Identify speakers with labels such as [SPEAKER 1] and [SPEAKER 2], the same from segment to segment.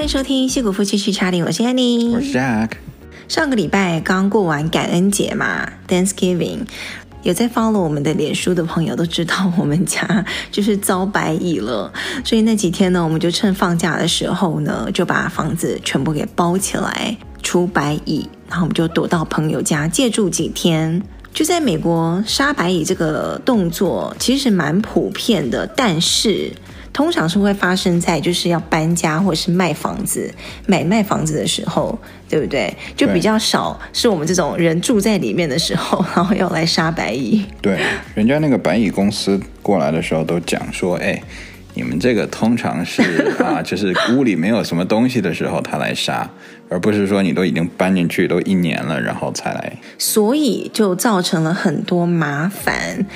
[SPEAKER 1] 欢迎收听《矽谷夫妻去查理》，我是 Annie，
[SPEAKER 2] 我是 Jack。
[SPEAKER 1] 上个礼拜刚过完感恩节嘛，Thanksgiving，有在 follow 我们的脸书的朋友都知道，我们家就是遭白蚁了，所以那几天呢，我们就趁放假的时候呢，就把房子全部给包起来，除白蚁，然后我们就躲到朋友家借住几天。就在美国，杀白蚁这个动作其实蛮普遍的，但是。通常是会发生在就是要搬家或者是卖房子、买卖房子的时候，对不对？就比较少是我们这种人住在里面的时候，然后要来杀白蚁。
[SPEAKER 2] 对，人家那个白蚁公司过来的时候都讲说，哎，你们这个通常是 啊，就是屋里没有什么东西的时候他来杀，而不是说你都已经搬进去都一年了，然后才来。
[SPEAKER 1] 所以就造成了很多麻烦，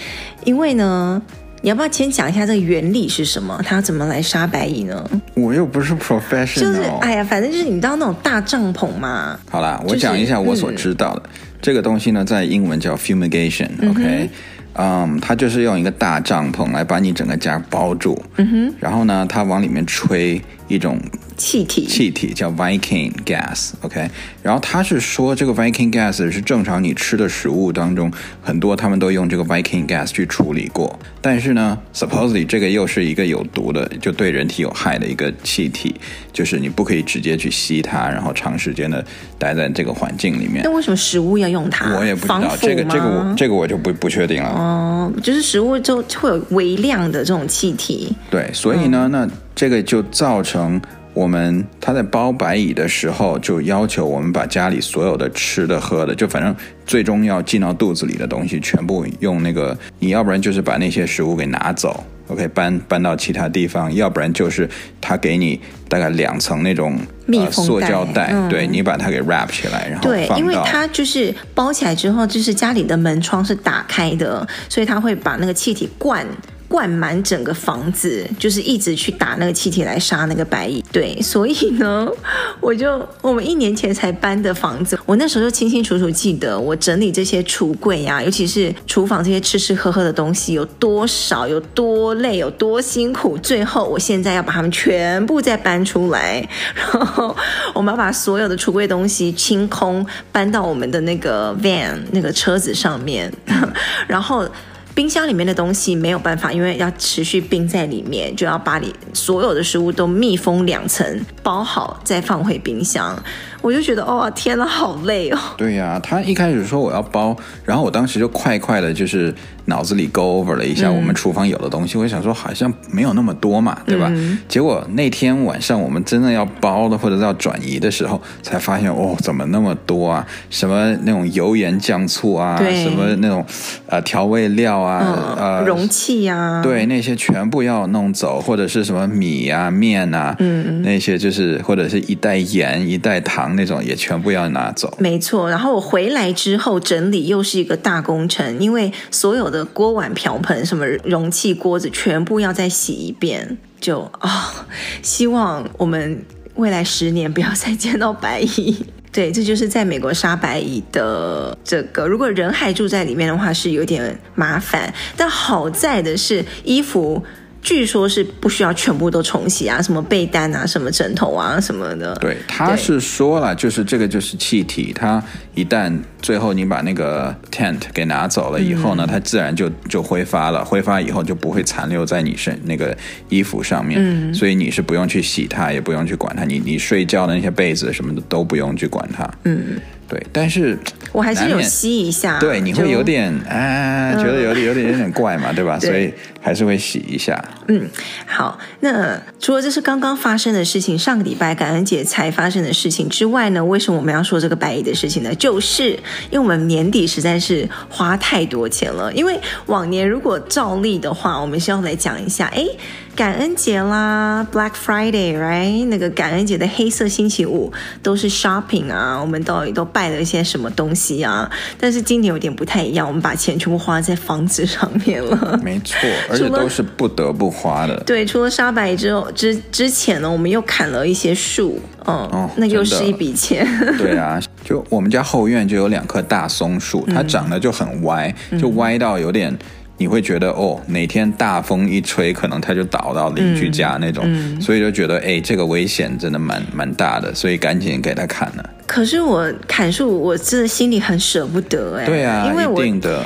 [SPEAKER 1] 因为呢。你要不要先讲一下这个原理是什么？它怎么来杀白蚁呢？
[SPEAKER 2] 我又不是 professional，
[SPEAKER 1] 就是哎呀，反正就是你知道那种大帐篷嘛。
[SPEAKER 2] 好啦，我讲一下我所知道的、嗯、这个东西呢，在英文叫 fumigation，OK，、okay? 嗯，嗯，它就是用一个大帐篷来把你整个家包住，嗯哼，然后呢，它往里面吹一种。
[SPEAKER 1] 气体，
[SPEAKER 2] 气体叫 Viking gas，OK，okay？然后他是说这个 Viking gas 是正常你吃的食物当中很多他们都用这个 Viking gas 去处理过，但是呢，supposedly 这个又是一个有毒的，就对人体有害的一个气体，就是你不可以直接去吸它，然后长时间的待在这个环境里面。
[SPEAKER 1] 那为什么食物要用它？
[SPEAKER 2] 我也不知道这个这个我这个我就不不确定了。
[SPEAKER 1] 哦，就是食物就会有微量的这种气体。
[SPEAKER 2] 对，所以呢，嗯、那这个就造成。我们他在包白蚁的时候，就要求我们把家里所有的吃的喝的，就反正最终要进到肚子里的东西，全部用那个，你要不然就是把那些食物给拿走，OK，搬搬到其他地方，要不然就是他给你大概两层那种
[SPEAKER 1] 密封
[SPEAKER 2] 塑胶袋，
[SPEAKER 1] 嗯、
[SPEAKER 2] 对，你把它给 wrap 起来，然后
[SPEAKER 1] 对，因为它就是包起来之后，就是家里的门窗是打开的，所以它会把那个气体灌。灌满整个房子，就是一直去打那个气体来杀那个白蚁。对，所以呢，我就我们一年前才搬的房子，我那时候就清清楚楚记得，我整理这些橱柜呀、啊，尤其是厨房这些吃吃喝喝的东西有多少，有多累，有多辛苦。最后，我现在要把它们全部再搬出来，然后我们要把所有的橱柜东西清空，搬到我们的那个 van 那个车子上面，然后。冰箱里面的东西没有办法，因为要持续冰在里面，就要把你所有的食物都密封两层，包好再放回冰箱。我就觉得，哦，天呐，好累哦。对
[SPEAKER 2] 呀，他一开始说我要包，然后我当时就快快的，就是脑子里 go over 了一下我们厨房有的东西。嗯、我想说，好像没有那么多嘛，对吧？嗯、结果那天晚上我们真的要包的或者是要转移的时候，才发现，哦，怎么那么多啊？什么那种油盐酱醋啊，什么那种呃调味料啊，嗯、呃
[SPEAKER 1] 容器啊，
[SPEAKER 2] 对，那些全部要弄走，或者是什么米啊、面啊，嗯，那些就是或者是一袋盐、一袋糖。那种也全部要拿走，
[SPEAKER 1] 没错。然后我回来之后整理又是一个大工程，因为所有的锅碗瓢盆、什么容器、锅子全部要再洗一遍。就啊、哦，希望我们未来十年不要再见到白蚁。对，这就是在美国杀白蚁的这个。如果人还住在里面的话，是有点麻烦。但好在的是衣服。据说是不需要全部都冲洗啊，什么被单啊，什么枕头啊，什么的。
[SPEAKER 2] 对，他是说了，就是这个就是气体，它一旦最后你把那个 tent 给拿走了以后呢，嗯、它自然就就挥发了，挥发以后就不会残留在你身那个衣服上面，嗯、所以你是不用去洗它，也不用去管它，你你睡觉的那些被子什么的都不用去管它。嗯。对，但是
[SPEAKER 1] 我还是有吸一下，
[SPEAKER 2] 对，你会有点啊，觉得有点有点有点怪嘛，对吧？对，所以还是会洗一下。
[SPEAKER 1] 嗯，好，那除了这是刚刚发生的事情，上个礼拜感恩节才发生的事情之外呢，为什么我们要说这个白蚁的事情呢？就是因为我们年底实在是花太多钱了，因为往年如果照例的话，我们是要来讲一下，哎。感恩节啦，Black Friday，right？那个感恩节的黑色星期五都是 shopping 啊，我们到底都拜了一些什么东西啊？但是今年有点不太一样，我们把钱全部花在房子上面了。
[SPEAKER 2] 没错，而且都是不得不花的。
[SPEAKER 1] 对，除了沙白之后，之之前呢，我们又砍了一些树，嗯，哦，那又是一笔钱。
[SPEAKER 2] 对啊，就我们家后院就有两棵大松树，它长得就很歪，就歪到有点。你会觉得哦，哪天大风一吹，可能它就倒到邻居家那种，
[SPEAKER 1] 嗯嗯、
[SPEAKER 2] 所以就觉得哎，这个危险真的蛮蛮大的，所以赶紧给他砍了。
[SPEAKER 1] 可是我砍树，我真的心里很舍不得哎。
[SPEAKER 2] 对啊，
[SPEAKER 1] 因为我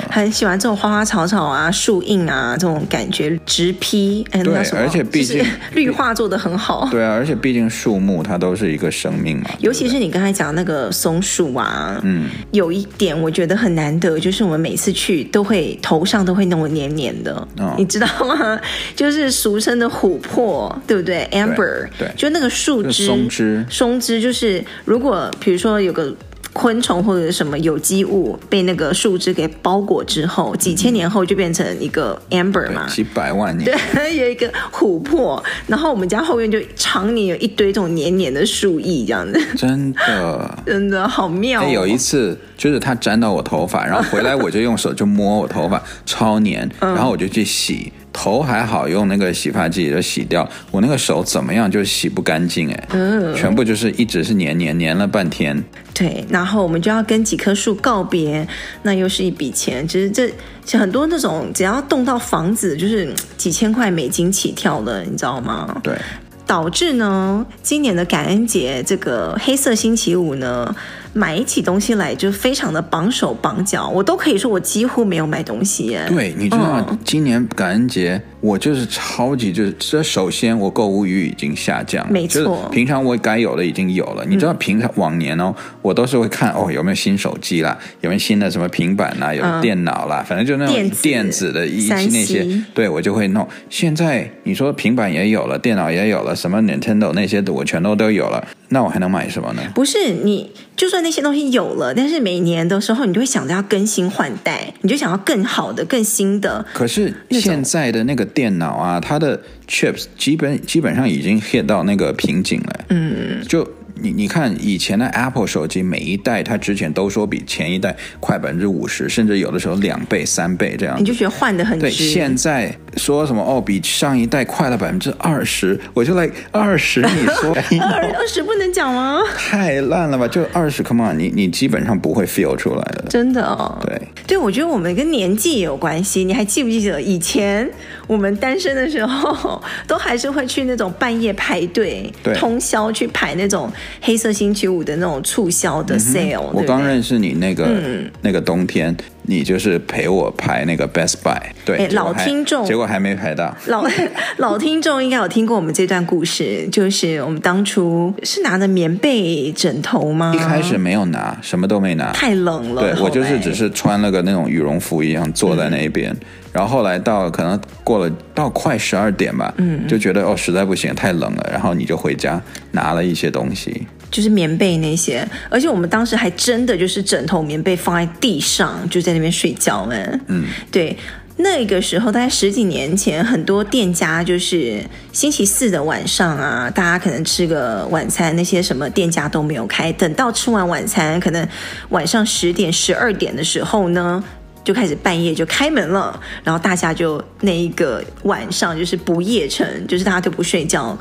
[SPEAKER 1] 很喜欢这种花花草草啊、树荫啊这种感觉，直劈哎，
[SPEAKER 2] 对，
[SPEAKER 1] 那什么
[SPEAKER 2] 而且毕竟
[SPEAKER 1] 绿化做的很好。
[SPEAKER 2] 对啊，而且毕竟树木它都是一个生命嘛。
[SPEAKER 1] 尤其是你刚才讲那个松树啊，
[SPEAKER 2] 嗯，
[SPEAKER 1] 有一点我觉得很难得，就是我们每次去都会头上都会弄得黏黏的，
[SPEAKER 2] 哦、
[SPEAKER 1] 你知道吗？就是俗称的琥珀，对不对？Amber，
[SPEAKER 2] 对，对
[SPEAKER 1] 就那个树枝
[SPEAKER 2] 松枝，
[SPEAKER 1] 松枝就是如果比如说有个。昆虫或者什么有机物被那个树枝给包裹之后，几千年后就变成一个 amber 嘛，
[SPEAKER 2] 几百万年，
[SPEAKER 1] 对，有一个琥珀。然后我们家后院就常年有一堆这种黏黏的树叶，这样子，
[SPEAKER 2] 真的，
[SPEAKER 1] 真的好妙
[SPEAKER 2] 有一次就是它粘到我头发，然后回来我就用手就摸我头发，超黏，然后我就去洗。头还好，用那个洗发剂就洗掉。我那个手怎么样就洗不干净哎，嗯，全部就是一直是黏黏黏了半天。
[SPEAKER 1] 对，然后我们就要跟几棵树告别，那又是一笔钱。其实这很多那种只要动到房子，就是几千块美金起跳的，你知道吗？
[SPEAKER 2] 对，
[SPEAKER 1] 导致呢，今年的感恩节这个黑色星期五呢。买起东西来就非常的绑手绑脚，我都可以说我几乎没有买东西耶。
[SPEAKER 2] 对，你知道、嗯、今年感恩节我就是超级就是，这首先我购物欲已经下降，
[SPEAKER 1] 没错，就是、
[SPEAKER 2] 平常我该有的已经有了。你知道平常往年哦，我都是会看哦有没有新手机啦，有没有新的什么平板啦，有电脑啦，嗯、反正就那种电子的一那些，对我就会弄。现在你说平板也有了，电脑也有了，什么 Nintendo 那些的我全都都有了，那我还能买什么呢？
[SPEAKER 1] 不是你。就算那些东西有了，但是每年的时候，你就会想着要更新换代，你就想要更好的、更新的。
[SPEAKER 2] 可是现在的那个电脑啊，它的 chips 基本基本上已经 hit 到那个瓶颈了。嗯，就。你你看以前的 Apple 手机，每一代它之前都说比前一代快百分之五十，甚至有的时候两倍、三倍这样。
[SPEAKER 1] 你就觉得换的很值。
[SPEAKER 2] 对，现在说什么哦，比上一代快了百分之二十，我就来二十，你说
[SPEAKER 1] 二二十不能讲吗？
[SPEAKER 2] 太烂了吧！就二十，Come on，你你基本上不会 feel 出来的。
[SPEAKER 1] 真的哦。
[SPEAKER 2] 对
[SPEAKER 1] 对，我觉得我们跟年纪也有关系。你还记不记得以前我们单身的时候，都还是会去那种半夜排队、
[SPEAKER 2] 对。
[SPEAKER 1] 通宵去排那种。黑色星期五的那种促销的 sale，、嗯、
[SPEAKER 2] 我刚认识你那个、嗯、那个冬天，你就是陪我排那个 Best Buy，对，
[SPEAKER 1] 老听众，
[SPEAKER 2] 结果还没排到。
[SPEAKER 1] 老 老听众应该有听过我们这段故事，就是我们当初是拿的棉被枕头吗？
[SPEAKER 2] 一开始没有拿，什么都没拿，
[SPEAKER 1] 太冷了。
[SPEAKER 2] 对，我就是只是穿了个那种羽绒服一样坐在那边，嗯、然后后来到可能过了到快十二点吧，嗯，就觉得哦实在不行，太冷了，然后你就回家拿了一些东西。
[SPEAKER 1] 就是棉被那些，而且我们当时还真的就是枕头、棉被放在地上，就在那边睡觉呢。
[SPEAKER 2] 嗯，
[SPEAKER 1] 对，那个时候大概十几年前，很多店家就是星期四的晚上啊，大家可能吃个晚餐，那些什么店家都没有开，等到吃完晚餐，可能晚上十点、十二点的时候呢，就开始半夜就开门了，然后大家就那一个晚上就是不夜城，就是大家都不睡觉。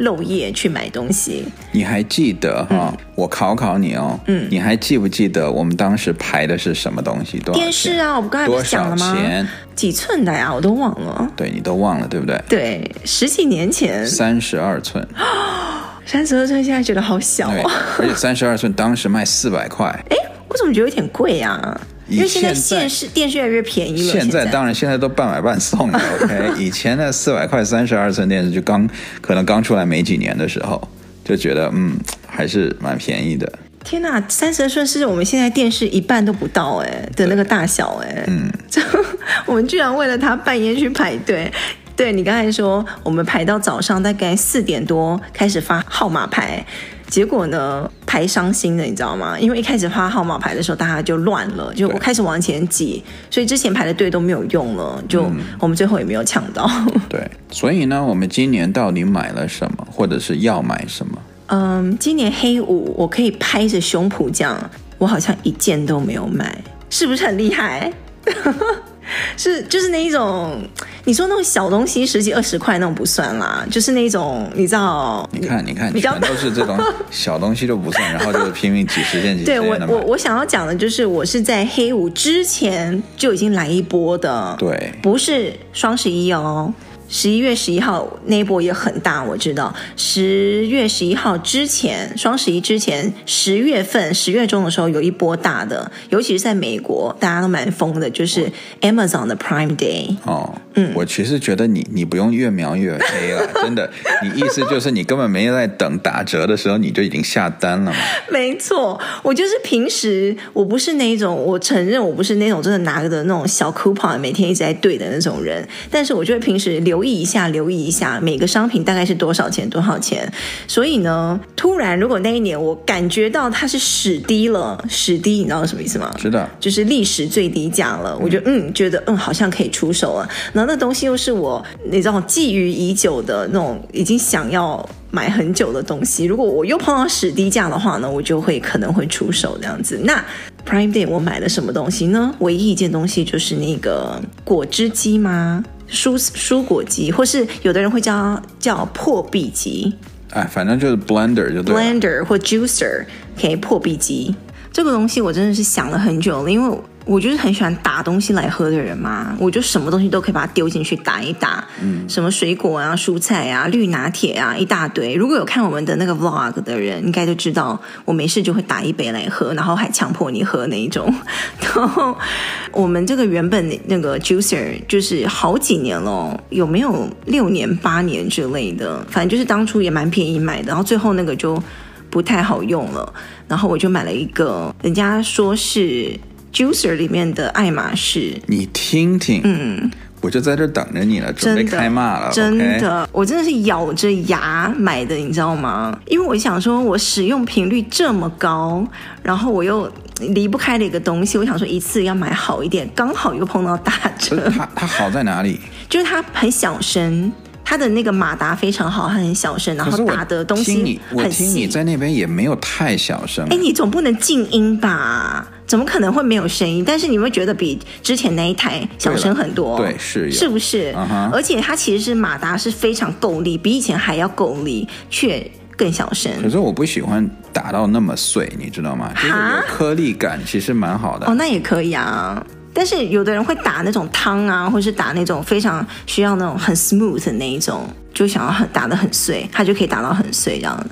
[SPEAKER 1] 漏夜去买东西，
[SPEAKER 2] 你还记得哈？嗯、我考考你哦，嗯，你还记不记得我们当时排的是什么东西？多？
[SPEAKER 1] 电视啊，我们刚才不是讲了吗？
[SPEAKER 2] 多少钱？
[SPEAKER 1] 几寸的呀？我都忘了。对，
[SPEAKER 2] 你都忘了，对不对？
[SPEAKER 1] 对，十几年前，
[SPEAKER 2] 三十二寸。
[SPEAKER 1] 三十二寸现在觉得好小哦！
[SPEAKER 2] 而且三十二寸当时卖四百块。哎，
[SPEAKER 1] 我怎么觉得有点贵呀？因为现在电视电视越来越便宜了。
[SPEAKER 2] 现在当然现在都半买半送了。OK，以前的四百块三十二寸电视就刚可能刚出来没几年的时候，就觉得嗯还是蛮便宜的。
[SPEAKER 1] 天哪，三十二寸是我们现在电视一半都不到哎的那个大小哎。嗯，我们居然为了它半夜去排队。对，你刚才说我们排到早上大概四点多开始发号码牌。结果呢，排伤心的，你知道吗？因为一开始发号码牌的时候，大家就乱了，就我开始往前挤，所以之前排的队都没有用了，就我们最后也没有抢到。
[SPEAKER 2] 对，所以呢，我们今年到底买了什么，或者是要买什么？
[SPEAKER 1] 嗯，今年黑五，我可以拍着胸脯讲，我好像一件都没有买，是不是很厉害？是就是那一种，你说那种小东西十几二十块那种不算啦，就是那种你知道？
[SPEAKER 2] 你看你看，全都是这种 小东西都不算，然后就是拼命几十件几十件
[SPEAKER 1] 对我我我想要讲的就是，我是在黑五之前就已经来一波的，
[SPEAKER 2] 对，
[SPEAKER 1] 不是双十一哦。十一月十一号那一波也很大，我知道。十月十一号之前，双十一之前，十月份十月中的时候有一波大的，尤其是在美国，大家都蛮疯的，就是 Amazon 的 Prime Day。
[SPEAKER 2] 哦，嗯，我其实觉得你你不用越描越黑了，真的。你意思就是你根本没有在等打折的时候，你就已经下单了吗？
[SPEAKER 1] 没错，我就是平时我不是那一种，我承认我不是那种真的拿着那种小 coupon 每天一直在对的那种人，但是我就会平时留。留意一下，留意一下每个商品大概是多少钱，多少钱。所以呢，突然如果那一年我感觉到它是史低了，史低，你知道什么意思吗？
[SPEAKER 2] 知道，
[SPEAKER 1] 就是历史最低价了。我就嗯，觉得嗯，好像可以出手了。然后那东西又是我你知道觊觎已久的那种，已经想要买很久的东西。如果我又碰到史低价的话呢，我就会可能会出手这样子。那 Prime Day 我买了什么东西呢？唯一一件东西就是那个果汁机吗？蔬蔬果机，或是有的人会叫叫破壁机，
[SPEAKER 2] 哎，反正就是 blender 就对了。
[SPEAKER 1] blender 或 juicer，可以破壁机。这个东西我真的是想了很久了，因为。我就是很喜欢打东西来喝的人嘛，我就什么东西都可以把它丢进去打一打，嗯，什么水果啊、蔬菜啊、绿拿铁啊，一大堆。如果有看我们的那个 vlog 的人，应该就知道我没事就会打一杯来喝，然后还强迫你喝那一种。然后我们这个原本那个 juicer 就是好几年了，有没有六年、八年之类的？反正就是当初也蛮便宜买的，然后最后那个就不太好用了，然后我就买了一个，人家说是。Juicer 里面的爱马仕，
[SPEAKER 2] 你听听，嗯，我就在这等着你了，准备开骂了，
[SPEAKER 1] 真的，真的，我真的是咬着牙买的，你知道吗？因为我想说，我使用频率这么高，然后我又离不开的一个东西，我想说一次要买好一点，刚好又碰到打折。
[SPEAKER 2] 它它好在哪里？
[SPEAKER 1] 就是它很小声，它的那个马达非常好，它很小声，然后打的东西很细。
[SPEAKER 2] 我听你在那边也没有太小声，
[SPEAKER 1] 哎，你总不能静音吧？怎么可能会没有声音？但是你会觉得比之前那一台小声很多，
[SPEAKER 2] 对，是，
[SPEAKER 1] 是不是？Uh-huh. 而且它其实是马达是非常够力，比以前还要够力，却更小声。
[SPEAKER 2] 可是我不喜欢打到那么碎，你知道吗？就是有颗粒感，其实蛮好的。
[SPEAKER 1] 哦，那也可以啊。但是有的人会打那种汤啊，或是打那种非常需要那种很 smooth 的那一种。就想要很打得很碎，它就可以打到很碎这样。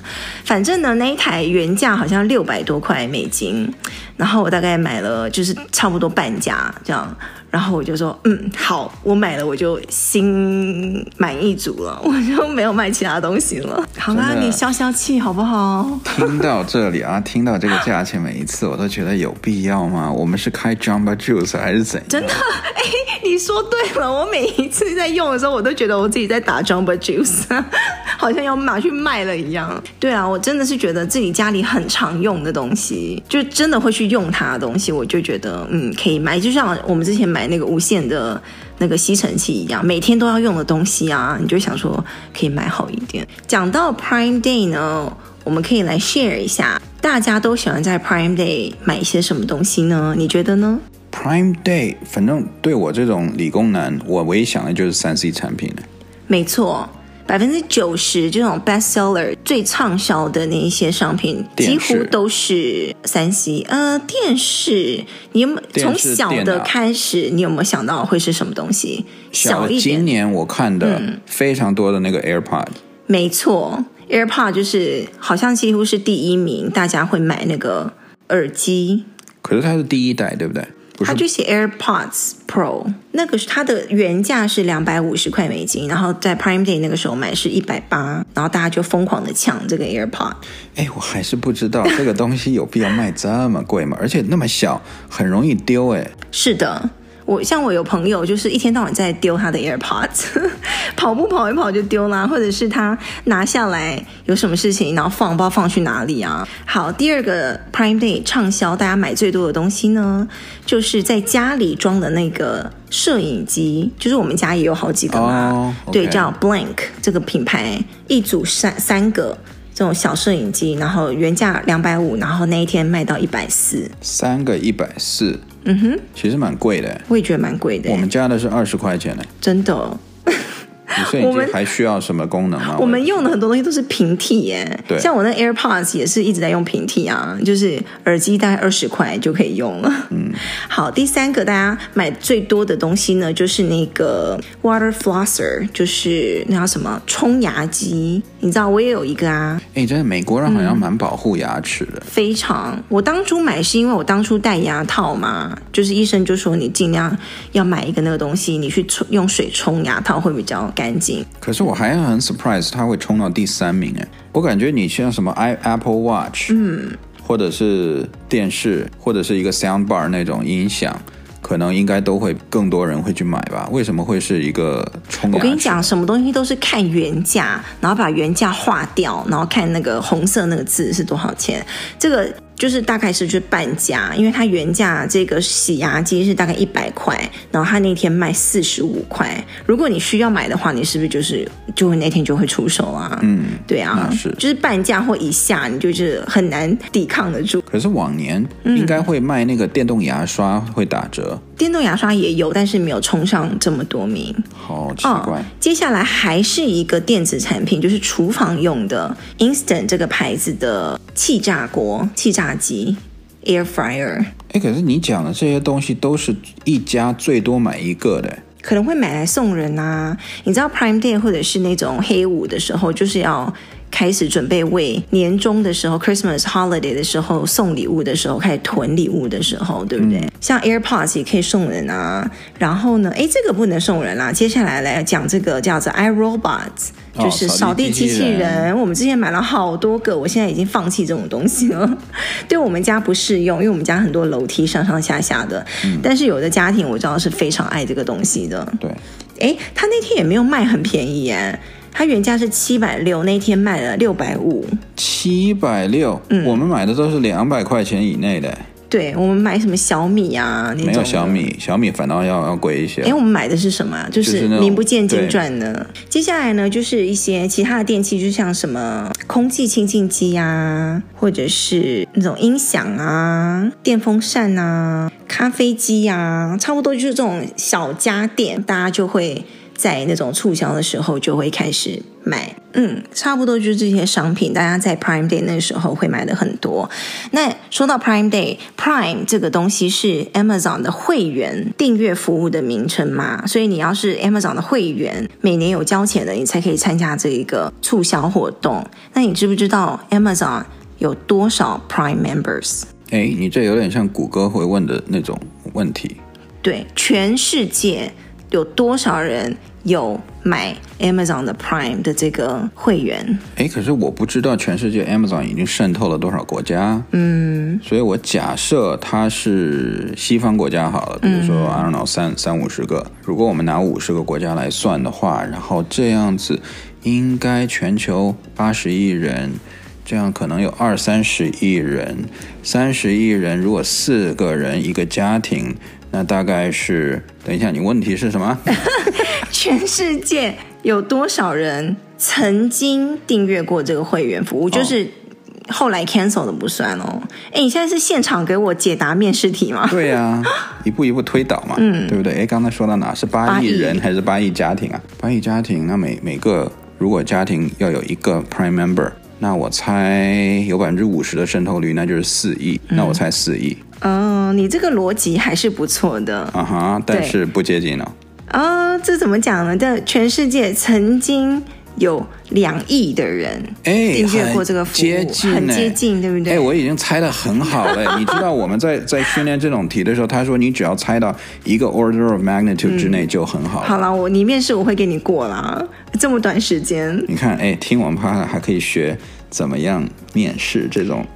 [SPEAKER 1] 反正呢，那一台原价好像六百多块美金，然后我大概买了就是差不多半价这样。然后我就说，嗯，好，我买了，我就心满意足了，我就没有卖其他东西了。好啦，你消消气好不好？
[SPEAKER 2] 听到这里啊，听到这个价钱，每一次我都觉得有必要吗？我们是开 Jumba Juice 还是怎样？
[SPEAKER 1] 真的，哎，你说对了，我每一次在用的时候，我都觉得我自己在打 Jumba Juice，好像要拿去卖了一样。对啊，我真的是觉得自己家里很常用的东西，就真的会去用它的东西，我就觉得嗯，可以买。就像我们之前买。买那个无线的那个吸尘器一样，每天都要用的东西啊，你就想说可以买好一点。讲到 Prime Day 呢，我们可以来 share 一下，大家都喜欢在 Prime Day 买一些什么东西呢？你觉得呢
[SPEAKER 2] ？Prime Day，反正对我这种理工男，我唯一想的就是三 C 产品。
[SPEAKER 1] 没错。百分之九十这种 best seller 最畅销的那一些商品，几乎都是三 C。呃，电视，你有没有从小的开始，你有没有想到会是什么东西？
[SPEAKER 2] 小一点。今年我看的非常多的那个 AirPod，嗯，没错
[SPEAKER 1] ，AirPod 就是好像几乎是第一名，大家会买那个耳机。
[SPEAKER 2] 可是它是第一代，对不对？
[SPEAKER 1] 它就写 AirPods Pro，那个是它的原价是两百五十块美金，然后在 Prime Day 那个时候买是一百八，然后大家就疯狂的抢这个 AirPod。
[SPEAKER 2] 哎，我还是不知道 这个东西有必要卖这么贵吗？而且那么小，很容易丢哎。
[SPEAKER 1] 是的。我像我有朋友，就是一天到晚在丢他的 AirPods，跑步跑一跑就丢啦，或者是他拿下来有什么事情，然后放不知道放去哪里啊。好，第二个 Prime Day 畅销，大家买最多的东西呢，就是在家里装的那个摄影机，就是我们家也有好几个嘛，oh, okay. 对，叫 Blank 这个品牌，一组三三个这种小摄影机，然后原价两百五，然后那一天卖到一百四，
[SPEAKER 2] 三个一百四。
[SPEAKER 1] 嗯哼，
[SPEAKER 2] 其实蛮贵的。
[SPEAKER 1] 我也觉得蛮贵的。
[SPEAKER 2] 我们加的是二十块钱呢，
[SPEAKER 1] 真的。
[SPEAKER 2] 你摄影机还需要什么功能吗？
[SPEAKER 1] 我们用的很多东西都是平替耶，
[SPEAKER 2] 对，
[SPEAKER 1] 像我那 AirPods 也是一直在用平替啊，就是耳机大概二十块就可以用了。嗯，好，第三个大家买最多的东西呢，就是那个 Water Flosser，就是那叫什么冲牙机，你知道我也有一个啊。
[SPEAKER 2] 哎，真的美国人好像蛮保护牙齿的，
[SPEAKER 1] 嗯，非常。我当初买是因为我当初戴牙套嘛，就是医生就说你尽量要买一个那个东西，你去冲用水冲牙套会比较干净。
[SPEAKER 2] 可是我还很 surprise，它会冲到第三名哎！我感觉你像什么 i Apple Watch，嗯，或者是电视，或者是一个 sound bar 那种音响，可能应该都会更多人会去买吧？为什么会是一个冲？
[SPEAKER 1] 我跟你讲，什么东西都是看原价，然后把原价划掉，然后看那个红色那个字是多少钱，这个。就是大概是就是半价，因为它原价这个洗牙机是大概一百块，然后它那天卖四十五块。如果你需要买的话，你是不是就是就会那天就会出手啊？
[SPEAKER 2] 嗯，
[SPEAKER 1] 对啊，
[SPEAKER 2] 是，
[SPEAKER 1] 就是半价或以下，你就是很难抵抗得住。
[SPEAKER 2] 可是往年应该会卖那个电动牙刷会打折。
[SPEAKER 1] 电动牙刷也有，但是没有冲上这么多名，
[SPEAKER 2] 好奇怪。哦，
[SPEAKER 1] 接下来还是一个电子产品，就是厨房用的 Instant 这个牌子的气炸锅、气炸机 Air Fryer。
[SPEAKER 2] 哎，可是你讲的这些东西都是一家最多买一个的，
[SPEAKER 1] 可能会买来送人啊。你知道 Prime Day 或者是那种黑五的时候，就是要。开始准备为年终的时候，Christmas holiday 的时候送礼物的时候，开始囤礼物的时候，对不对？嗯、像 AirPods 也可以送人啊。然后呢，哎，这个不能送人啦、啊。接下来来讲这个叫做 iRobot，就是扫地机器人。我们之前买了好多个，我现在已经放弃这种东西了。对我们家不适用，因为我们家很多楼梯上上下下的。嗯、但是有的家庭我知道是非常爱这个东西的。
[SPEAKER 2] 对，
[SPEAKER 1] 哎，他那天也没有卖很便宜耶。它原价是七百六，那天卖了六百五。
[SPEAKER 2] 七百六，嗯，我们买的都是两百块钱以内的。
[SPEAKER 1] 对，我们买什么小米啊？
[SPEAKER 2] 没有小米，小米反倒要要贵一些。
[SPEAKER 1] 哎，我们买的是什么？就是名不见经传的。接下来呢，就是一些其他的电器，就像什么空气清净机啊，或者是那种音响啊、电风扇啊、咖啡机啊，差不多就是这种小家电，大家就会。在那种促销的时候就会开始买，嗯，差不多就是这些商品，大家在 Prime Day 那时候会买的很多。那说到 Prime Day，Prime 这个东西是 Amazon 的会员订阅服务的名称嘛，所以你要是 Amazon 的会员，每年有交钱的，你才可以参加这一个促销活动。那你知不知道 Amazon 有多少 Prime Members？
[SPEAKER 2] 哎，你这有点像谷歌会问的那种问题。
[SPEAKER 1] 对，全世界有多少人？有买 Amazon 的 Prime 的这个会员，
[SPEAKER 2] 哎，可是我不知道全世界 Amazon 已经渗透了多少国家，
[SPEAKER 1] 嗯，
[SPEAKER 2] 所以我假设它是西方国家好了，比如说、嗯、I don't know 三三五十个，如果我们拿五十个国家来算的话，然后这样子应该全球八十亿人，这样可能有二三十亿人，三十亿人，如果四个人一个家庭。那大概是，等一下，你问题是什么？
[SPEAKER 1] 全世界有多少人曾经订阅过这个会员服务？就是后来 cancel 的不算哦。哎，你现在是现场给我解答面试题吗？
[SPEAKER 2] 对呀、啊，一步一步推导嘛，嗯，对不对？哎，刚才说到哪？是八亿人还是八亿家庭啊？八亿家庭，那每每个如果家庭要有一个 Prime Member，那我猜有百分之五十的渗透率，那就是四亿。那我猜四亿。
[SPEAKER 1] 嗯，你这个逻辑还是不错的。
[SPEAKER 2] 啊哈，但是不接近了。
[SPEAKER 1] 啊、哦，这怎么讲呢？这全世界曾经有两亿的人订阅过这个服务，
[SPEAKER 2] 接近，
[SPEAKER 1] 很接近，对不对？
[SPEAKER 2] 哎，我已经猜的很好了。你知道我们在 在训练这种题的时候，他说你只要猜到一个 order of magnitude 之内就很好了。
[SPEAKER 1] 嗯、好了，我你面试我会给你过啦，这么短时间。
[SPEAKER 2] 你看，哎，听我们趴还可以学怎么样面试这种。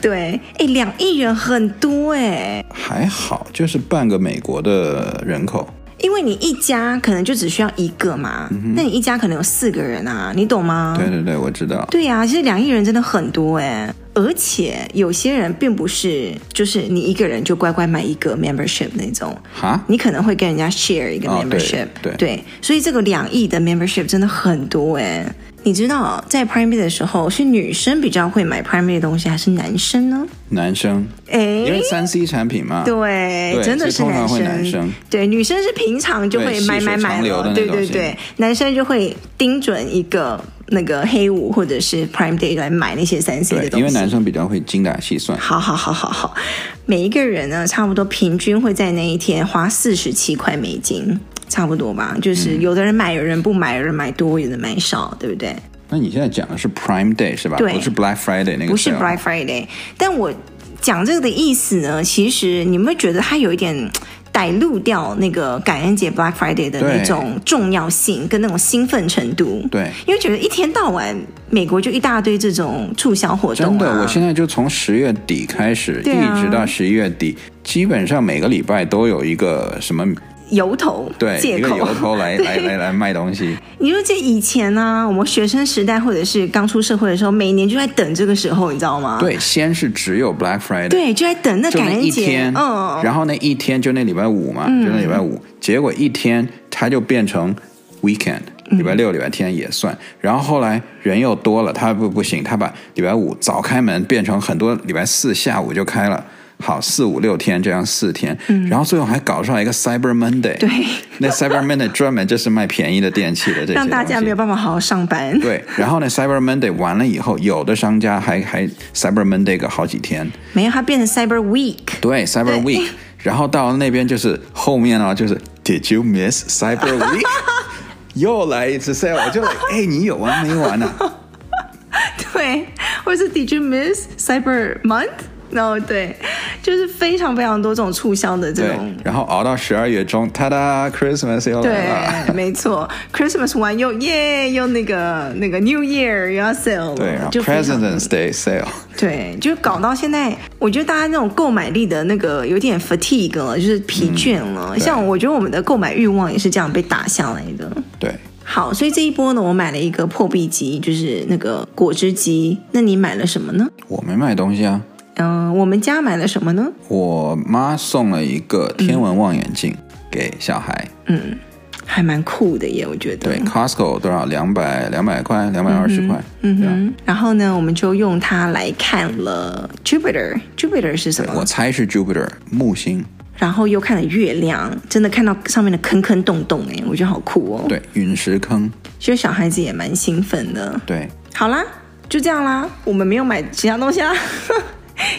[SPEAKER 1] 对，哎，两亿人很多哎，
[SPEAKER 2] 还好，就是半个美国的人口。
[SPEAKER 1] 因为你一家可能就只需要一个嘛，嗯、那你一家可能有四个人啊，你懂吗？
[SPEAKER 2] 对对对，我知道。
[SPEAKER 1] 对呀、啊，其实两亿人真的很多哎。而且有些人并不是就是你一个人就乖乖买一个 membership 那种，
[SPEAKER 2] 哈，
[SPEAKER 1] 你可能会跟人家 share 一个 membership，、
[SPEAKER 2] 哦、
[SPEAKER 1] 对所以这个两亿的 membership 真的很多哎。你知道在 Prime Day 的时候是女生比较会买 Prime Day 的东西，还是男生呢？
[SPEAKER 2] 男生，
[SPEAKER 1] 哎，
[SPEAKER 2] 因为三 C 产品嘛，
[SPEAKER 1] 对，对真的是男生，
[SPEAKER 2] 男生。
[SPEAKER 1] 对，女生是平常就会买买买的，对对对，男生就会盯准一个那个黑五或者是 Prime Day 来买那些三 C 的东西，
[SPEAKER 2] 因为男生比较会精打细算。
[SPEAKER 1] 好好好好好，每一个人呢，差不多平均会在那一天花四十七块美金。差不多吧，就是有的人买，有人不买，有人买多，有人买少，对不对？
[SPEAKER 2] 那你现在讲的是 Prime Day 是吧？
[SPEAKER 1] 对，
[SPEAKER 2] 不是 Black Friday 那个。
[SPEAKER 1] 不是 Black Friday，但我讲这个的意思呢，其实你们会觉得它有一点带露掉那个感恩节 Black Friday 的那种重要性跟那种兴奋程度。
[SPEAKER 2] 对，
[SPEAKER 1] 因为觉得一天到晚美国就一大堆这种促销活动啊。
[SPEAKER 2] 真的，我现在就从十月底开始，啊、一直到十一月底，基本上每个礼拜都有一个什么。
[SPEAKER 1] 由头
[SPEAKER 2] 对，
[SPEAKER 1] 借口
[SPEAKER 2] 由头来 来来来卖东西。
[SPEAKER 1] 你说这以前呢、啊，我们学生时代或者是刚出社会的时候，每年就在等这个时候，你知道吗？
[SPEAKER 2] 对，先是只有 Black Friday，
[SPEAKER 1] 对，就在等那感恩节
[SPEAKER 2] 一天，
[SPEAKER 1] 嗯，
[SPEAKER 2] 然后那一天就那礼拜五嘛，嗯、就那礼拜五，结果一天它就变成 weekend，礼拜六、礼拜天也算。嗯、然后后来人又多了，他不不行，他把礼拜五早开门变成很多礼拜四下午就开了。好，四五六天这样四天，嗯，然后最后还搞出来一个 Cyber Monday，
[SPEAKER 1] 对，
[SPEAKER 2] 那 Cyber Monday 专门就是卖便宜的电器的这些，
[SPEAKER 1] 让大家没有办法好好上班。
[SPEAKER 2] 对，然后呢，Cyber Monday 完了以后，有的商家还还 Cyber Monday 个好几天，
[SPEAKER 1] 没有，它变成 Cyber Week，
[SPEAKER 2] 对，Cyber Week，然后到了那边就是后面呢，就是 Did you miss Cyber Week？又来一次 sale，我就哎，你有完没完呢？
[SPEAKER 1] 对，或者是 Did you miss Cyber Month？然后对，就是非常非常多这种促销的这种，
[SPEAKER 2] 然后熬到十二月中，哒哒，Christmas 又来了。
[SPEAKER 1] 对，没错，Christmas 完又耶，又那个那个 New Year 又要 sale，
[SPEAKER 2] 对，然后 President's Day sale，
[SPEAKER 1] 对，就搞到现在，我觉得大家那种购买力的那个有点 fatigue 了，就是疲倦了。嗯、像我觉得我们的购买欲望也是这样被打下来的。
[SPEAKER 2] 对，
[SPEAKER 1] 好，所以这一波呢，我买了一个破壁机，就是那个果汁机。那你买了什么呢？
[SPEAKER 2] 我没买东西啊。
[SPEAKER 1] 嗯，我们家买了什么呢？
[SPEAKER 2] 我妈送了一个天文望远镜给小孩。
[SPEAKER 1] 嗯，还蛮酷的耶，我觉得。
[SPEAKER 2] 对，Costco 多少？两百两百块，两百二十块。
[SPEAKER 1] 嗯哼。然后呢，我们就用它来看了 Jupiter。Jupiter 是什么？
[SPEAKER 2] 我猜是 Jupiter 木星。
[SPEAKER 1] 然后又看了月亮，真的看到上面的坑坑洞洞，哎，我觉得好酷哦。
[SPEAKER 2] 对，陨石坑。
[SPEAKER 1] 其实小孩子也蛮兴奋的。
[SPEAKER 2] 对。
[SPEAKER 1] 好啦，就这样啦，我们没有买其他东西啦。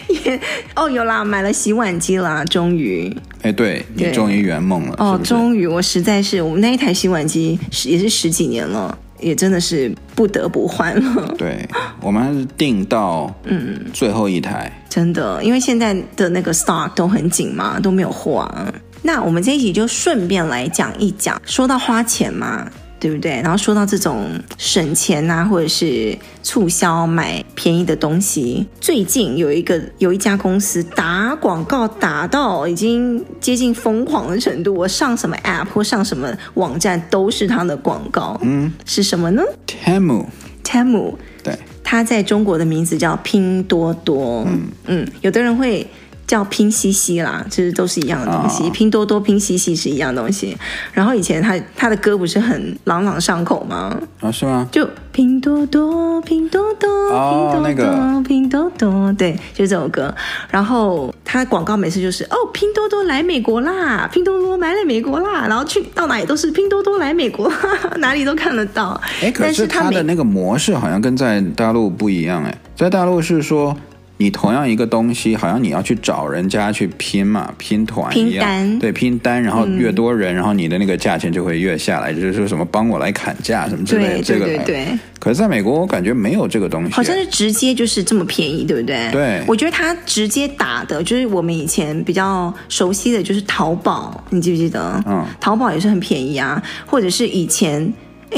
[SPEAKER 1] 也 哦，有啦，买了洗碗机啦，终于。
[SPEAKER 2] 哎，对，你终于圆梦了。
[SPEAKER 1] 哦，终于，我实在是，我们那一台洗碗机是也是十几年了，也真的是不得不换了。
[SPEAKER 2] 对，我们还是订到嗯最后一台，
[SPEAKER 1] 嗯，真的，因为现在的那个 stock 都很紧嘛，都没有货啊。那我们这一集就顺便来讲一讲，说到花钱嘛。对不对？然后说到这种省钱啊，或者是促销买便宜的东西，最近有一个有一家公司打广告打到已经接近疯狂的程度，我上什么 app 或上什么网站都是它的广告。嗯，是什么呢
[SPEAKER 2] ？Temu。
[SPEAKER 1] Temu。
[SPEAKER 2] 对，
[SPEAKER 1] 它在中国的名字叫拼多多。嗯嗯，有的人会。叫拼夕夕啦，其实都是一样的东西。Oh. 拼多多、拼夕夕是一样的东西。然后以前他他的歌不是很朗朗上口吗？啊
[SPEAKER 2] ，oh, 是吗？
[SPEAKER 1] 就拼多多，拼多多，
[SPEAKER 2] 哦，拼多多，那个，
[SPEAKER 1] 拼多多，对，就是这首歌。然后他广告每次就是哦，拼多多来美国啦，拼多多来了美国啦，然后去到哪里都是拼多多来美国，哪里都看得到。
[SPEAKER 2] 哎，可是他的那个模式好像跟在大陆不一样哎，在大陆是说。你同样一个东西，好像你要去找人家去拼嘛，拼团一样，
[SPEAKER 1] 拼单，
[SPEAKER 2] 对，拼单，然后越多人，嗯、然后你的那个价钱就会越下来，就是说什么帮我来砍价什么之类的，
[SPEAKER 1] 对
[SPEAKER 2] 这个
[SPEAKER 1] 对对对。
[SPEAKER 2] 可是在美国，我感觉没有这个东西，
[SPEAKER 1] 好像是直接就是这么便宜，对不对？
[SPEAKER 2] 对，
[SPEAKER 1] 我觉得他直接打的就是我们以前比较熟悉的就是淘宝，你记不记得？嗯，淘宝也是很便宜啊，或者是以前，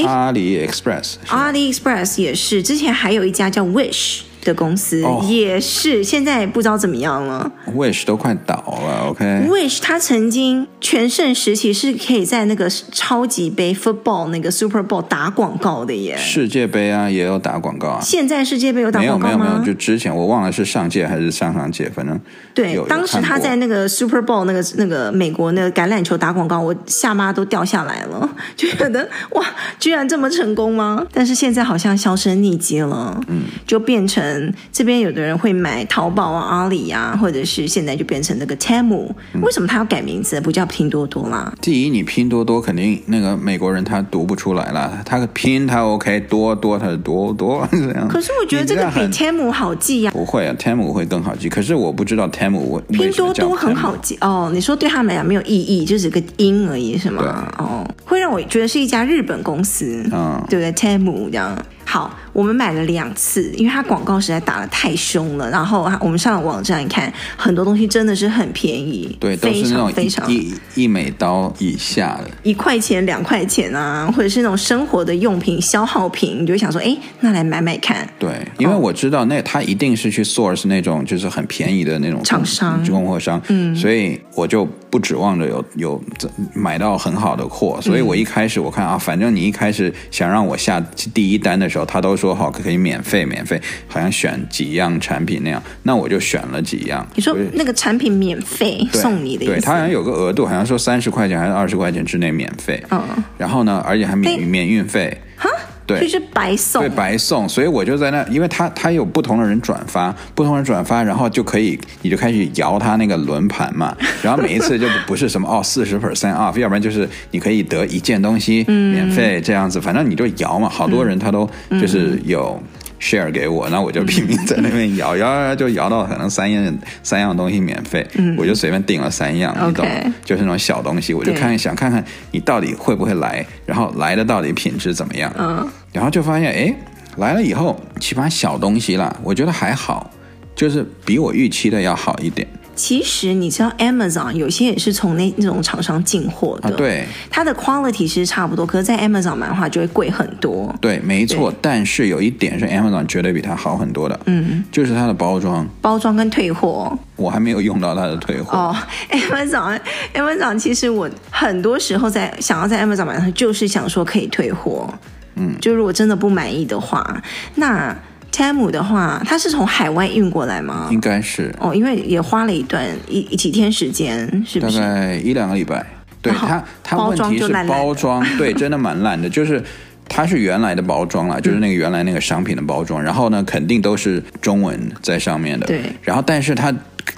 [SPEAKER 2] 阿里 Express，
[SPEAKER 1] 阿里 Express 也是，之前还有一家叫 Wish。的公司、
[SPEAKER 2] 哦、
[SPEAKER 1] 也是现在不知道怎么样了。
[SPEAKER 2] Wish 都快倒了，OK。
[SPEAKER 1] Wish 他曾经全盛时期是可以在那个超级杯 Football 那个 Super Bowl 打广告的耶。
[SPEAKER 2] 世界杯啊，也有打广告啊。
[SPEAKER 1] 现在世界杯有打广告吗？
[SPEAKER 2] 没有没有没有，就之前我忘了是上届还是上上届，反正
[SPEAKER 1] 对，当时他在那个 Super Bowl 那个那个美国那个橄榄球打广告，我下巴都掉下来了，就 觉得哇，居然这么成功吗？但是现在好像销声匿迹了，嗯，就变成这边有的人会买淘宝啊、阿里啊，或者是现在就变成那个 Temu，嗯，为什么他要改名字？不叫拼多多啦？
[SPEAKER 2] 第一，你拼多多肯定那个美国人他读不出来了，他拼他 OK，多多他是多多这样。
[SPEAKER 1] 可是我觉得这个比 Temu 好记呀，啊。
[SPEAKER 2] 不会啊，Temu 会更好记。可是我不知道 Temu 为
[SPEAKER 1] 拼多多很好记哦。你说对他们来讲没有意义，就是个音而已，是吗？哦，会让我觉得是一家日本公司，嗯，对不对？Temu 这样。好，我们买了两次，因为它广告实在打的太凶了。然后我们上了网站看，很多东西真的是很便宜，
[SPEAKER 2] 对，都是那种非常一一美刀以下的，
[SPEAKER 1] 一块钱、两块钱啊，或者是那种生活的用品、消耗品，你就会想说，哎，那来买买看。
[SPEAKER 2] 对，因为我知道那他一定是去 source 那种就是很便宜的那种
[SPEAKER 1] 厂商、
[SPEAKER 2] 供货商，嗯，所以我就不指望着有有买到很好的货。所以我一开始我看啊，反正你一开始想让我下第一单的时候。他都说好可以免费，免费，好像选几样产品那样，那我就选了几样。
[SPEAKER 1] 你说那个产品免费送你的意思？
[SPEAKER 2] 对，他好像有个额度，好像说三十块钱还是二十块钱之内免费。嗯，然后呢，而且还免免运费。
[SPEAKER 1] 就是白送，
[SPEAKER 2] 对，白送，所以我就在那，因为他他有不同的人转发，不同人转发，然后就可以，你就开始摇他那个轮盘嘛，然后每一次就不是什么哦四十 percent off，要不然就是你可以得一件东西免费这样子，反正你就摇嘛，好多人他都就是有。Share 给我，那我就拼命在那边摇摇摇，就摇到可能三样三样东西免费，嗯、我就随便订了三样，你懂？Okay. 就是那种小东西，我就看想看看你到底会不会来，然后来的到底品质怎么样，嗯，然后就发现哎，来了以后起码小东西啦，我觉得还好，就是比我预期的要好一点。
[SPEAKER 1] 其实你知道，Amazon 有些也是从那那种厂商进货的，
[SPEAKER 2] 啊、对，
[SPEAKER 1] 它的 quality 其实差不多，可是，在 Amazon 买的话就会贵很多。
[SPEAKER 2] 对，没错。但是有一点是 Amazon 绝对比它好很多的，嗯，就是它的包装，
[SPEAKER 1] 包装跟退货。
[SPEAKER 2] 我还没有用到它的退货。
[SPEAKER 1] 哦，Amazon，Amazon 其实我很多时候在想要在 Amazon 买的时候，就是想说可以退货，嗯，就如果真的不满意的话，那。Temu 的话，它是从海外运过来吗？
[SPEAKER 2] 应该是
[SPEAKER 1] 哦，因为也花了一段一几天时间，是不是？
[SPEAKER 2] 大概一两个礼拜。对它，它问题是包装，对，真的蛮烂的。就是它是原来的包装了，就是那个原来那个商品的包装，然后呢，肯定都是中文在上面的。对，然后但是它。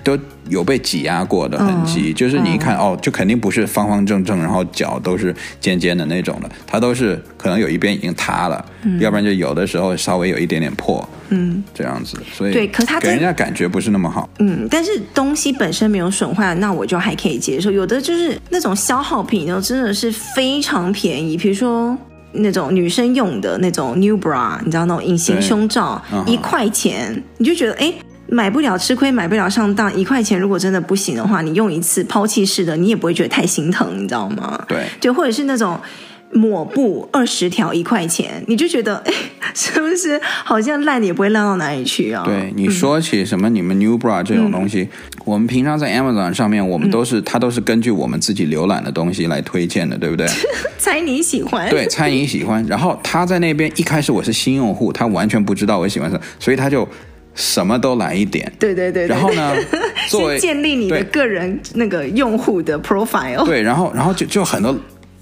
[SPEAKER 2] 都有被挤压过的痕迹，嗯、就是你一看、嗯、哦，就肯定不是方方正正，然后角都是尖尖的那种的，它都是可能有一边已经塌了，嗯、要不然就有的时候稍微有一点点破，嗯，这样子，所以
[SPEAKER 1] 对，可它
[SPEAKER 2] 给人家感觉不是那么好，
[SPEAKER 1] 嗯，但是东西本身没有损坏，那我就还可以接受。有的就是那种消耗品，然后真的是非常便宜，比如说那种女生用的那种 New Bra，你知道那种隐形胸罩，一块钱，你就觉得哎。买不了吃亏，买不了上当。一块钱如果真的不行的话，你用一次抛弃式的，你也不会觉得太心疼，你知道吗？
[SPEAKER 2] 对，
[SPEAKER 1] 就或者是那种抹布二十条一块钱，你就觉得 哎，是不是好像烂也不会烂到哪里去啊？
[SPEAKER 2] 对，你说起什么你们 New Bra 这种东西，嗯、我们平常在 Amazon 上面，我们都是、嗯、它都是根据我们自己浏览的东西来推荐的，对不对？
[SPEAKER 1] 猜你喜欢，
[SPEAKER 2] 对，猜你喜欢。然后他在那边一开始我是新用户，他完全不知道我喜欢什么，所以他就。什么都来一点，
[SPEAKER 1] 对对对，对，
[SPEAKER 2] 然后呢，作为
[SPEAKER 1] 建立你的个人那个用户的 profile，
[SPEAKER 2] 对，然后然后就就很多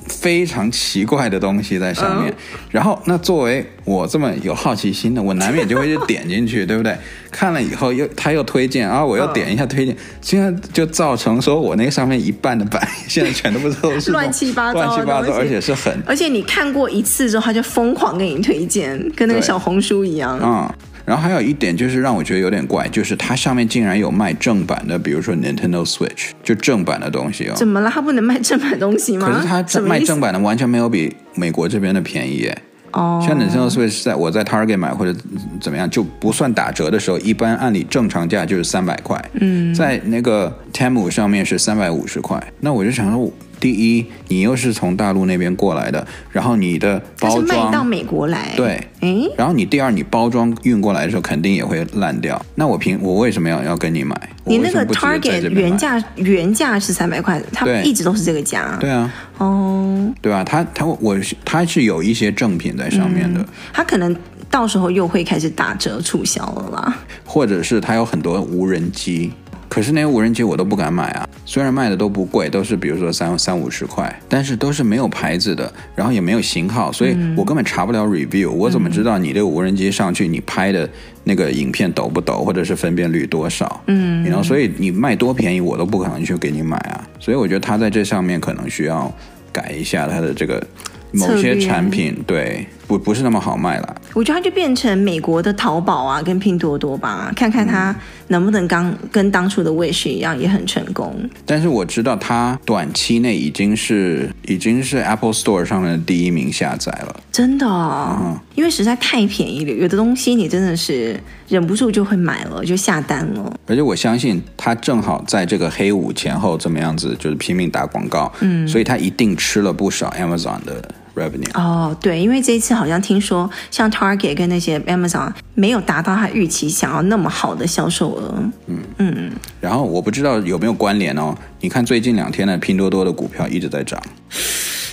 [SPEAKER 2] 非常奇怪的东西在上面，嗯、然后那作为我这么有好奇心的，我难免就会去点进去，对不对？看了以后又他又推荐，然后我又点一下推荐，现在就造成说我那个上面一半的版现在全都不都是
[SPEAKER 1] 乱七八糟，
[SPEAKER 2] 乱七八糟，而且是很，
[SPEAKER 1] 而且你看过一次之后，他就疯狂给你推荐，跟那个小红书一样，
[SPEAKER 2] 嗯。然后还有一点就是让我觉得有点怪，就是它上面竟然有卖正版的，比如说 Nintendo Switch，就正版的东西哦。
[SPEAKER 1] 怎么了？它不能卖正版东西吗？
[SPEAKER 2] 可是它卖正版的完全没有比美国这边的便宜耶。哦。像 Nintendo Switch 在我在 Target 买或者怎么样就不算打折的时候，一般按理正常价就是三百块。嗯。在那个 Temu 上面是三百五十块，那我就想说。第一，你又是从大陆那边过来的，然后你的包装
[SPEAKER 1] 卖到美国来，
[SPEAKER 2] 对，
[SPEAKER 1] 诶，
[SPEAKER 2] 然后你第二，你包装运过来的时候肯定也会烂掉。那我凭我为什么要要跟你买？
[SPEAKER 1] 你那个 Target 原价原价是三百块，它一直都是这个价。
[SPEAKER 2] 对啊，
[SPEAKER 1] 哦，
[SPEAKER 2] 对啊，它它我它是有一些正品在上面的，
[SPEAKER 1] 它可能到时候又会开始打折促销了啦，
[SPEAKER 2] 或者是它有很多无人机。可是那些无人机我都不敢买啊，虽然卖的都不贵，都是比如说三三五十块，但是都是没有牌子的，然后也没有型号，所以我根本查不了 review，我怎么知道你这个无人机上去你拍的那个影片抖不抖，或者是分辨率多少？嗯，然后所以你卖多便宜我都不可能去给你买啊，所以我觉得它在这上面可能需要改一下它的这个。某些产品对不不是那么好卖了，
[SPEAKER 1] 我觉得它就变成美国的淘宝啊，跟拼多多吧，看看它能不能刚跟当初的 Wish 一样，也很成功。
[SPEAKER 2] 但是我知道它短期内已经是已经是 Apple Store 上面的第一名下载了，
[SPEAKER 1] 真的哦，嗯，因为实在太便宜了，有的东西你真的是忍不住就会买了，就下单了。
[SPEAKER 2] 而且我相信它正好在这个黑五前后这么样子，就是拼命打广告，嗯，所以它一定吃了不少 Amazon 的。Revenue.
[SPEAKER 1] 哦，对，因为这一次好像听说，像 Target 跟那些 Amazon 没有达到他预期想要那么好的销售额。嗯嗯。
[SPEAKER 2] 然后我不知道有没有关联哦。你看最近两天的拼多多的股票一直在涨。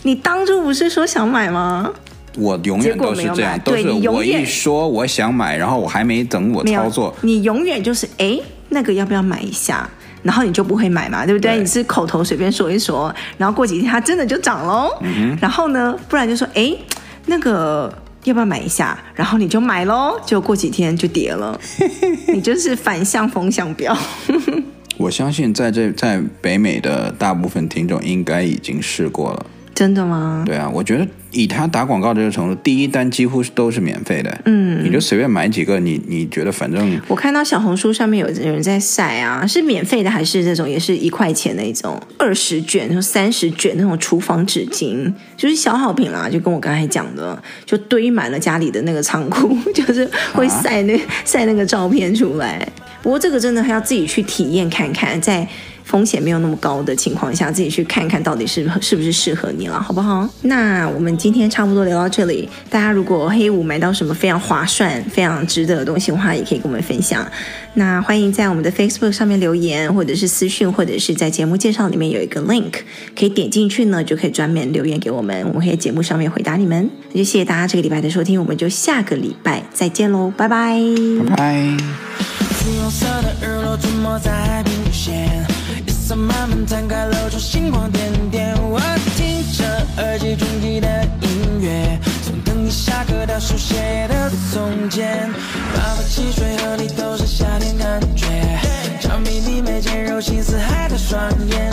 [SPEAKER 1] 你当初不是说想买吗？
[SPEAKER 2] 我永远都是这样，都是我一说我想买，然后我还没等我操作，
[SPEAKER 1] 你永远就是哎，那个要不要买一下？然后你就不会买嘛，对不对？对，你是口头随便说一说，然后过几天它真的就涨喽。嗯、然后呢，不然就说，哎，那个要不要买一下？然后你就买喽，就过几天就跌了。你就是反向风向标。
[SPEAKER 2] 我相信在这在北美的大部分听众应该已经试过了。
[SPEAKER 1] 真的吗？
[SPEAKER 2] 对啊，我觉得以他打广告这个程度，第一单几乎都是免费的。嗯，你就随便买几个，你你觉得反正
[SPEAKER 1] 我看到小红书上面有人在晒啊，是免费的还是这种也是一块钱那种二十卷、三十卷那种厨房纸巾，就是小好品啦，就跟我刚才讲的，就堆满了家里的那个仓库，就是会晒那、啊、晒那个照片出来。不过这个真的还要自己去体验看看，在。风险没有那么高的情况下，自己去看看到底是是不是适合你了，好不好？那我们今天差不多聊到这里。大家如果黑五买到什么非常划算、非常值得的东西的话，也可以跟我们分享。那欢迎在我们的 Facebook 上面留言，或者是私讯，或者是在节目介绍里面有一个 link，可以点进去呢，就可以专门留言给我们，我们会在节目上面回答你们。那就谢谢大家这个礼拜的收听，我们就下个礼拜再见喽，拜拜，
[SPEAKER 2] 拜拜。
[SPEAKER 3] 慢慢摊开，露出星光点点。我听着耳机中记的音乐，从等你下课到书写的从前。爸爸汽水和你都是夏天感觉，着迷你眉间柔情似海的双眼，